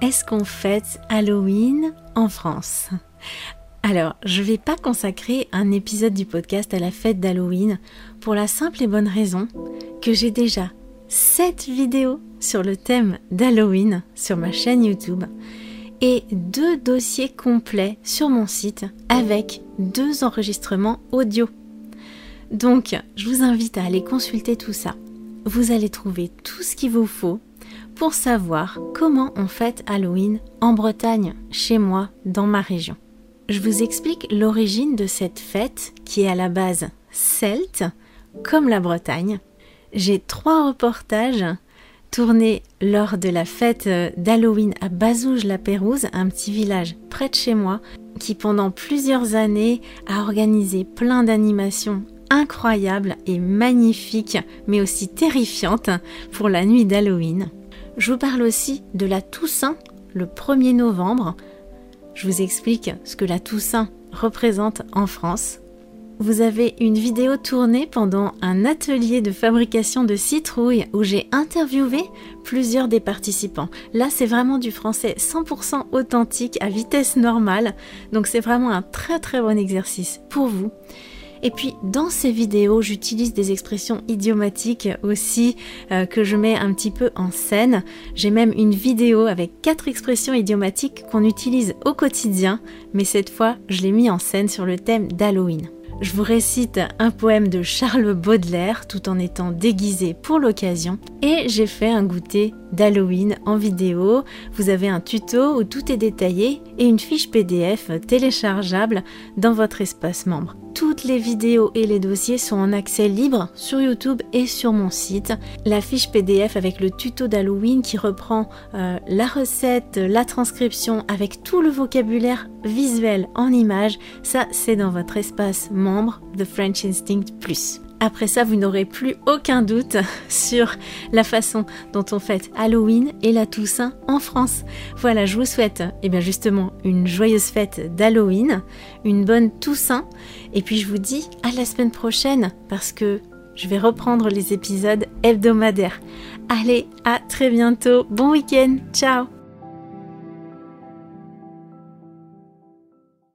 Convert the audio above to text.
est-ce qu'on fête Halloween en France? Alors, je ne vais pas consacrer un épisode du podcast à la fête d'Halloween pour la simple et bonne raison que j'ai déjà 7 vidéos sur le thème d'Halloween sur ma chaîne YouTube et deux dossiers complets sur mon site avec deux enregistrements audio. Donc, je vous invite à aller consulter tout ça. Vous allez trouver tout ce qu'il vous faut pour savoir comment on fête Halloween en Bretagne, chez moi, dans ma région. Je vous explique l'origine de cette fête qui est à la base celte, comme la Bretagne. J'ai trois reportages tournés lors de la fête d'Halloween à Bazouge-la-Pérouse, un petit village près de chez moi, qui pendant plusieurs années a organisé plein d'animations incroyables et magnifiques, mais aussi terrifiantes pour la nuit d'Halloween. Je vous parle aussi de la Toussaint le 1er novembre. Je vous explique ce que la Toussaint représente en France. Vous avez une vidéo tournée pendant un atelier de fabrication de citrouilles où j'ai interviewé plusieurs des participants. Là, c'est vraiment du français 100% authentique à vitesse normale. Donc c'est vraiment un très très bon exercice pour vous. Et puis dans ces vidéos, j'utilise des expressions idiomatiques aussi euh, que je mets un petit peu en scène. J'ai même une vidéo avec quatre expressions idiomatiques qu'on utilise au quotidien, mais cette fois, je l'ai mis en scène sur le thème d'Halloween. Je vous récite un poème de Charles Baudelaire tout en étant déguisé pour l'occasion et j'ai fait un goûter d'Halloween en vidéo. Vous avez un tuto où tout est détaillé et une fiche PDF téléchargeable dans votre espace membre. Toutes les vidéos et les dossiers sont en accès libre sur YouTube et sur mon site. La fiche PDF avec le tuto d'Halloween qui reprend euh, la recette, la transcription avec tout le vocabulaire visuel en images, ça c'est dans votre espace membre The French Instinct Plus. Après ça, vous n'aurez plus aucun doute sur la façon dont on fête Halloween et la Toussaint en France. Voilà, je vous souhaite eh bien justement une joyeuse fête d'Halloween, une bonne Toussaint, et puis je vous dis à la semaine prochaine parce que je vais reprendre les épisodes hebdomadaires. Allez, à très bientôt, bon week-end, ciao